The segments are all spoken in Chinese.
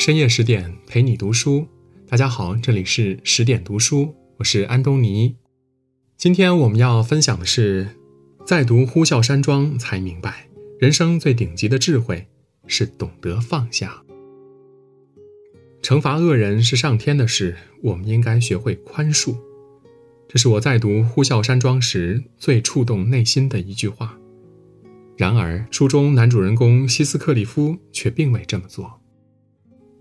深夜十点陪你读书，大家好，这里是十点读书，我是安东尼。今天我们要分享的是，在读《呼啸山庄》才明白，人生最顶级的智慧是懂得放下。惩罚恶人是上天的事，我们应该学会宽恕。这是我在读《呼啸山庄》时最触动内心的一句话。然而，书中男主人公西斯克里夫却并未这么做。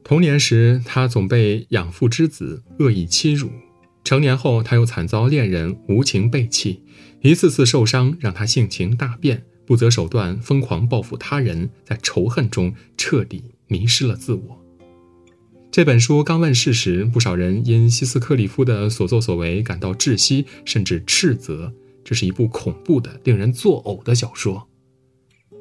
童年时，他总被养父之子恶意欺辱；成年后，他又惨遭恋人无情背弃，一次次受伤让他性情大变，不择手段疯狂报复他人，在仇恨中彻底迷失了自我。这本书刚问世时，不少人因希斯克里夫的所作所为感到窒息，甚至斥责这是一部恐怖的、令人作呕的小说。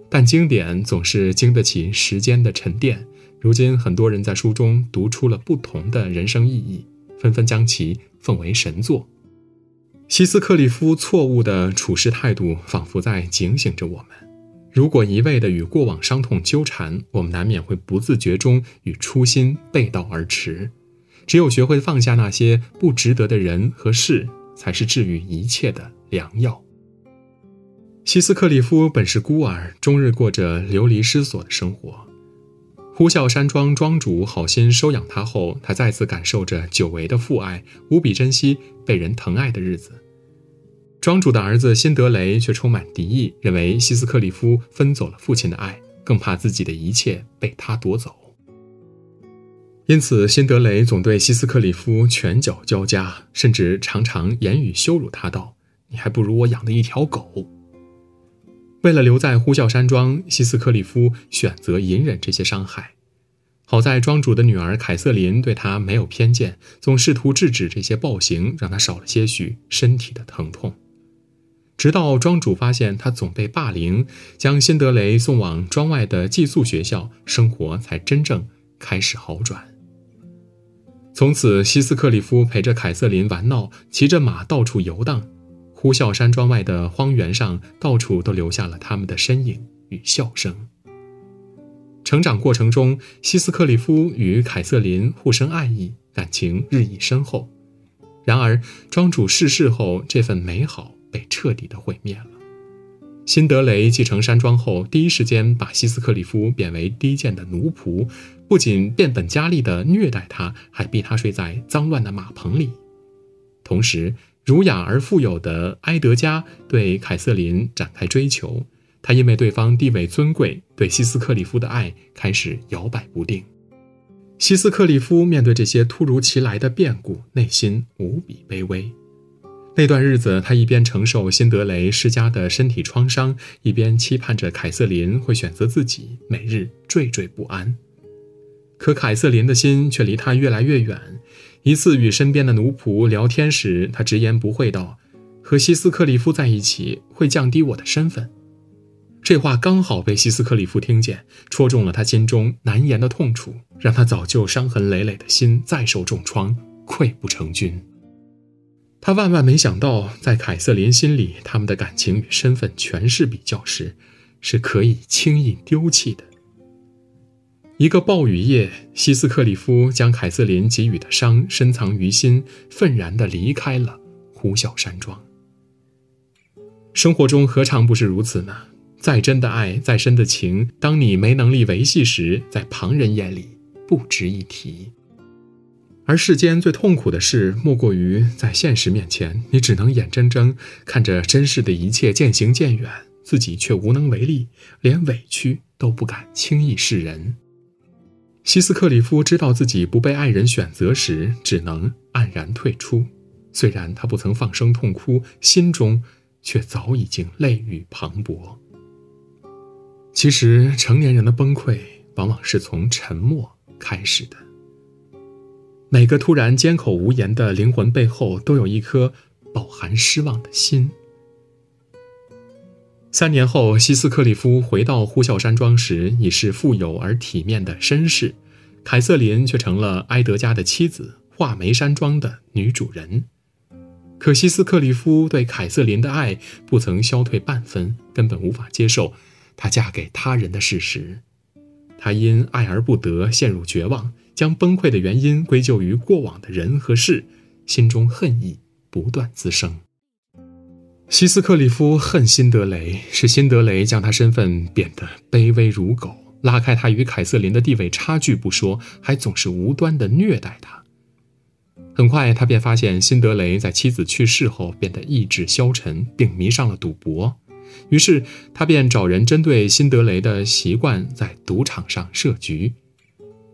但经典总是经得起时间的沉淀。如今，很多人在书中读出了不同的人生意义，纷纷将其奉为神作。希斯克里夫错误的处事态度，仿佛在警醒着我们：如果一味的与过往伤痛纠缠，我们难免会不自觉中与初心背道而驰。只有学会放下那些不值得的人和事，才是治愈一切的良药。希斯克里夫本是孤儿，终日过着流离失所的生活。呼啸山庄庄主好心收养他后，他再次感受着久违的父爱，无比珍惜被人疼爱的日子。庄主的儿子辛德雷却充满敌意，认为希斯克里夫分走了父亲的爱，更怕自己的一切被他夺走。因此，辛德雷总对希斯克里夫拳脚交加，甚至常常言语羞辱他道：“你还不如我养的一条狗。”为了留在呼啸山庄，希斯克里夫选择隐忍这些伤害。好在庄主的女儿凯瑟琳对他没有偏见，总试图制止这些暴行，让他少了些许身体的疼痛。直到庄主发现他总被霸凌，将辛德雷送往庄外的寄宿学校，生活才真正开始好转。从此，希斯克里夫陪着凯瑟琳玩闹，骑着马到处游荡。呼啸山庄外的荒原上，到处都留下了他们的身影与笑声。成长过程中，希斯克里夫与凯瑟琳互生爱意，感情日益深厚。然而，庄主逝世后，这份美好被彻底的毁灭了。辛德雷继承山庄后，第一时间把希斯克里夫贬为低贱的奴仆，不仅变本加厉地虐待他，还逼他睡在脏乱的马棚里，同时。儒雅而富有的埃德加对凯瑟琳展开追求，他因为对方地位尊贵，对希斯克里夫的爱开始摇摆不定。希斯克里夫面对这些突如其来的变故，内心无比卑微。那段日子，他一边承受辛德雷施加的身体创伤，一边期盼着凯瑟琳会选择自己，每日惴惴不安。可凯瑟琳的心却离他越来越远。一次与身边的奴仆聊天时，他直言不讳道：“和希斯克里夫在一起会降低我的身份。”这话刚好被希斯克里夫听见，戳中了他心中难言的痛楚，让他早就伤痕累累的心再受重创，溃不成军。他万万没想到，在凯瑟琳心里，他们的感情与身份权势比较时，是可以轻易丢弃的。一个暴雨夜，希斯克里夫将凯瑟琳给予的伤深藏于心，愤然地离开了呼啸山庄。生活中何尝不是如此呢？再真的爱，再深的情，当你没能力维系时，在旁人眼里不值一提。而世间最痛苦的事，莫过于在现实面前，你只能眼睁睁看着真实的一切渐行渐远，自己却无能为力，连委屈都不敢轻易示人。希斯克里夫知道自己不被爱人选择时，只能黯然退出。虽然他不曾放声痛哭，心中却早已经泪雨磅礴。其实，成年人的崩溃往往是从沉默开始的。每个突然缄口无言的灵魂背后，都有一颗饱含失望的心。三年后，希斯克里夫回到呼啸山庄时，已是富有而体面的绅士；凯瑟琳却成了埃德加的妻子，画眉山庄的女主人。可希斯克里夫对凯瑟琳的爱不曾消退半分，根本无法接受她嫁给他人的事实。他因爱而不得，陷入绝望，将崩溃的原因归咎于过往的人和事，心中恨意不断滋生。希斯克里夫恨辛德雷，是辛德雷将他身份贬得卑微如狗，拉开他与凯瑟琳的地位差距不说，还总是无端的虐待他。很快，他便发现辛德雷在妻子去世后变得意志消沉，并迷上了赌博。于是，他便找人针对辛德雷的习惯，在赌场上设局。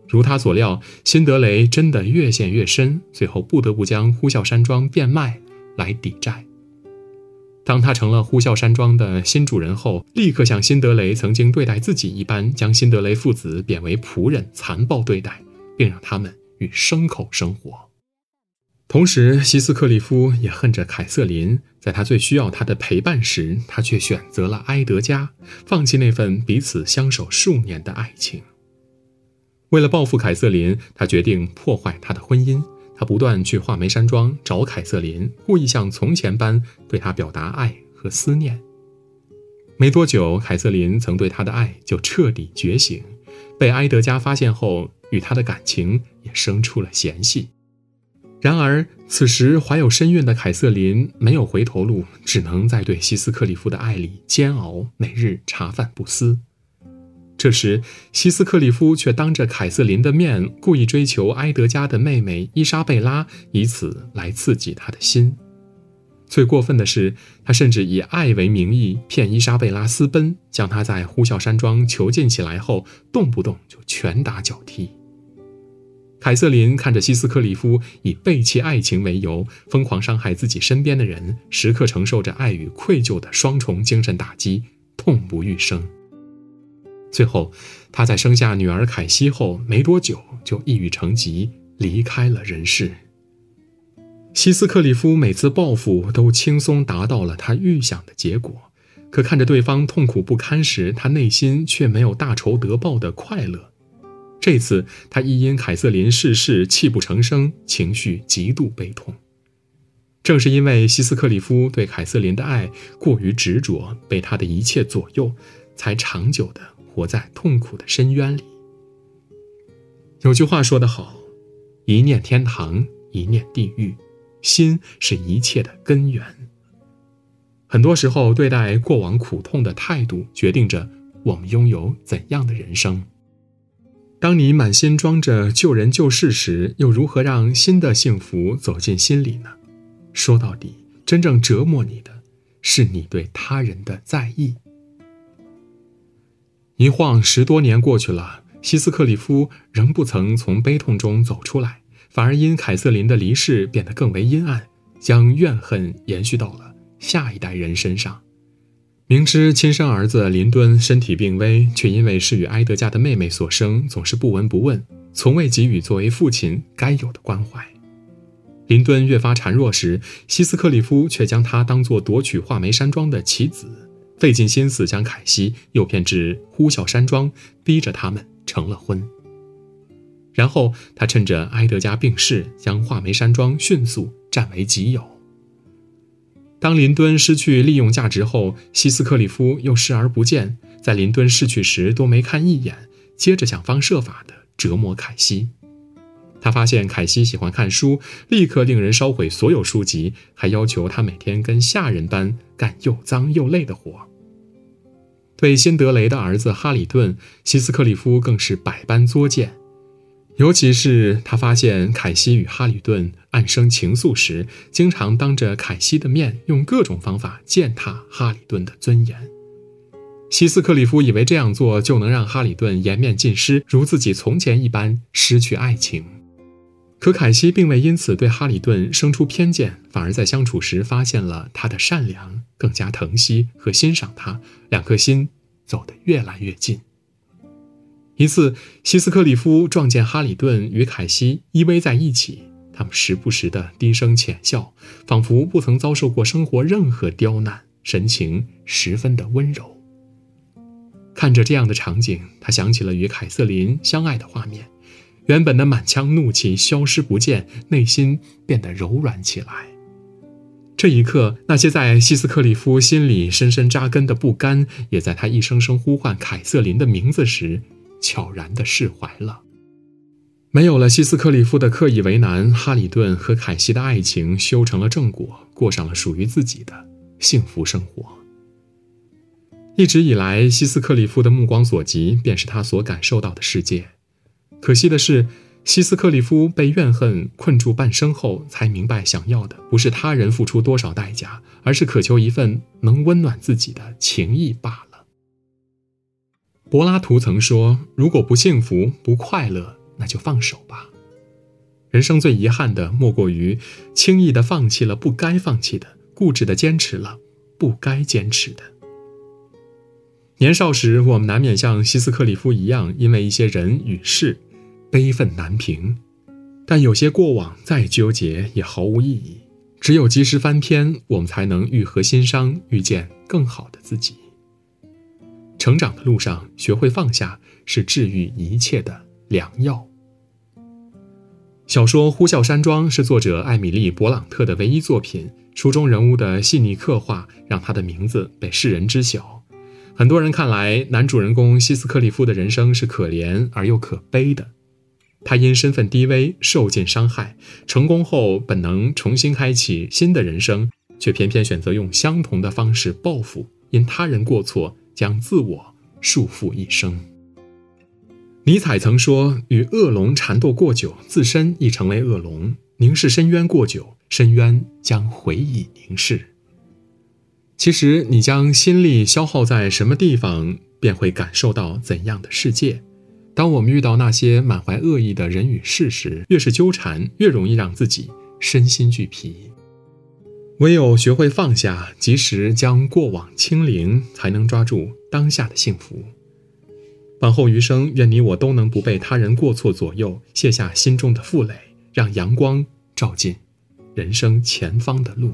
如他所料，辛德雷真的越陷越深，最后不得不将呼啸山庄变卖来抵债。当他成了呼啸山庄的新主人后，立刻像辛德雷曾经对待自己一般，将辛德雷父子贬为仆人，残暴对待，并让他们与牲口生活。同时，希斯克里夫也恨着凯瑟琳，在他最需要他的陪伴时，他却选择了埃德加，放弃那份彼此相守数年的爱情。为了报复凯瑟琳，他决定破坏他的婚姻。他不断去画眉山庄找凯瑟琳，故意像从前般对她表达爱和思念。没多久，凯瑟琳曾对他的爱就彻底觉醒，被埃德加发现后，与他的感情也生出了嫌隙。然而，此时怀有身孕的凯瑟琳没有回头路，只能在对希斯克里夫的爱里煎熬，每日茶饭不思。这时，希斯克里夫却当着凯瑟琳的面故意追求埃德加的妹妹伊莎贝拉，以此来刺激他的心。最过分的是，他甚至以爱为名义骗伊莎贝拉私奔，将她在呼啸山庄囚禁起来后，动不动就拳打脚踢。凯瑟琳看着希斯克里夫以背弃爱情为由，疯狂伤害自己身边的人，时刻承受着爱与愧疚的双重精神打击，痛不欲生。最后，他在生下女儿凯西后没多久就抑郁成疾，离开了人世。希斯克里夫每次报复都轻松达到了他预想的结果，可看着对方痛苦不堪时，他内心却没有大仇得报的快乐。这次，他亦因凯瑟琳逝世泣不成声，情绪极度悲痛。正是因为希斯克里夫对凯瑟琳的爱过于执着，被他的一切左右，才长久的。活在痛苦的深渊里。有句话说得好：“一念天堂，一念地狱，心是一切的根源。”很多时候，对待过往苦痛的态度，决定着我们拥有怎样的人生。当你满心装着救人救世时，又如何让新的幸福走进心里呢？说到底，真正折磨你的，是你对他人的在意。一晃十多年过去了，希斯克里夫仍不曾从悲痛中走出来，反而因凯瑟琳的离世变得更为阴暗，将怨恨延续到了下一代人身上。明知亲生儿子林敦身体病危，却因为是与埃德加的妹妹所生，总是不闻不问，从未给予作为父亲该有的关怀。林敦越发孱弱时，希斯克里夫却将他当作夺取画眉山庄的棋子。费尽心思将凯西诱骗至呼啸山庄，逼着他们成了婚。然后他趁着埃德加病逝，将画眉山庄迅速占为己有。当林敦失去利用价值后，希斯克里夫又视而不见，在林敦逝去时都没看一眼，接着想方设法的折磨凯西。他发现凯西喜欢看书，立刻令人烧毁所有书籍，还要求他每天跟下人般干又脏又累的活。对辛德雷的儿子哈里顿，希斯克里夫更是百般作践，尤其是他发现凯西与哈里顿暗生情愫时，经常当着凯西的面用各种方法践踏哈里顿的尊严。希斯克里夫以为这样做就能让哈里顿颜面尽失，如自己从前一般失去爱情。可凯西并未因此对哈里顿生出偏见，反而在相处时发现了他的善良，更加疼惜和欣赏他，两颗心走得越来越近。一次，希斯克里夫撞见哈里顿与凯西依偎在一起，他们时不时的低声浅笑，仿佛不曾遭受过生活任何刁难，神情十分的温柔。看着这样的场景，他想起了与凯瑟琳相爱的画面。原本的满腔怒气消失不见，内心变得柔软起来。这一刻，那些在希斯克里夫心里深深扎根的不甘，也在他一声声呼唤凯瑟琳的名字时，悄然地释怀了。没有了希斯克里夫的刻意为难，哈里顿和凯西的爱情修成了正果，过上了属于自己的幸福生活。一直以来，希斯克里夫的目光所及，便是他所感受到的世界。可惜的是，希斯克里夫被怨恨困住半生后，才明白，想要的不是他人付出多少代价，而是渴求一份能温暖自己的情谊罢了。柏拉图曾说：“如果不幸福、不快乐。”那就放手吧。人生最遗憾的，莫过于轻易的放弃了不该放弃的，固执的坚持了不该坚持的。年少时，我们难免像希斯克里夫一样，因为一些人与事，悲愤难平。但有些过往再纠结也毫无意义，只有及时翻篇，我们才能愈合心伤，遇见更好的自己。成长的路上，学会放下，是治愈一切的。良药。小说《呼啸山庄》是作者艾米丽·勃朗特的唯一作品，书中人物的细腻刻画让他的名字被世人知晓。很多人看来，男主人公希斯克利夫的人生是可怜而又可悲的。他因身份低微受尽伤害，成功后本能重新开启新的人生，却偏偏选择用相同的方式报复，因他人过错将自我束缚一生。尼采曾说：“与恶龙缠斗过久，自身亦成为恶龙；凝视深渊过久，深渊将回以凝视。”其实，你将心力消耗在什么地方，便会感受到怎样的世界。当我们遇到那些满怀恶意的人与事时，越是纠缠，越容易让自己身心俱疲。唯有学会放下，及时将过往清零，才能抓住当下的幸福。往后余生，愿你我都能不被他人过错左右，卸下心中的负累，让阳光照进人生前方的路。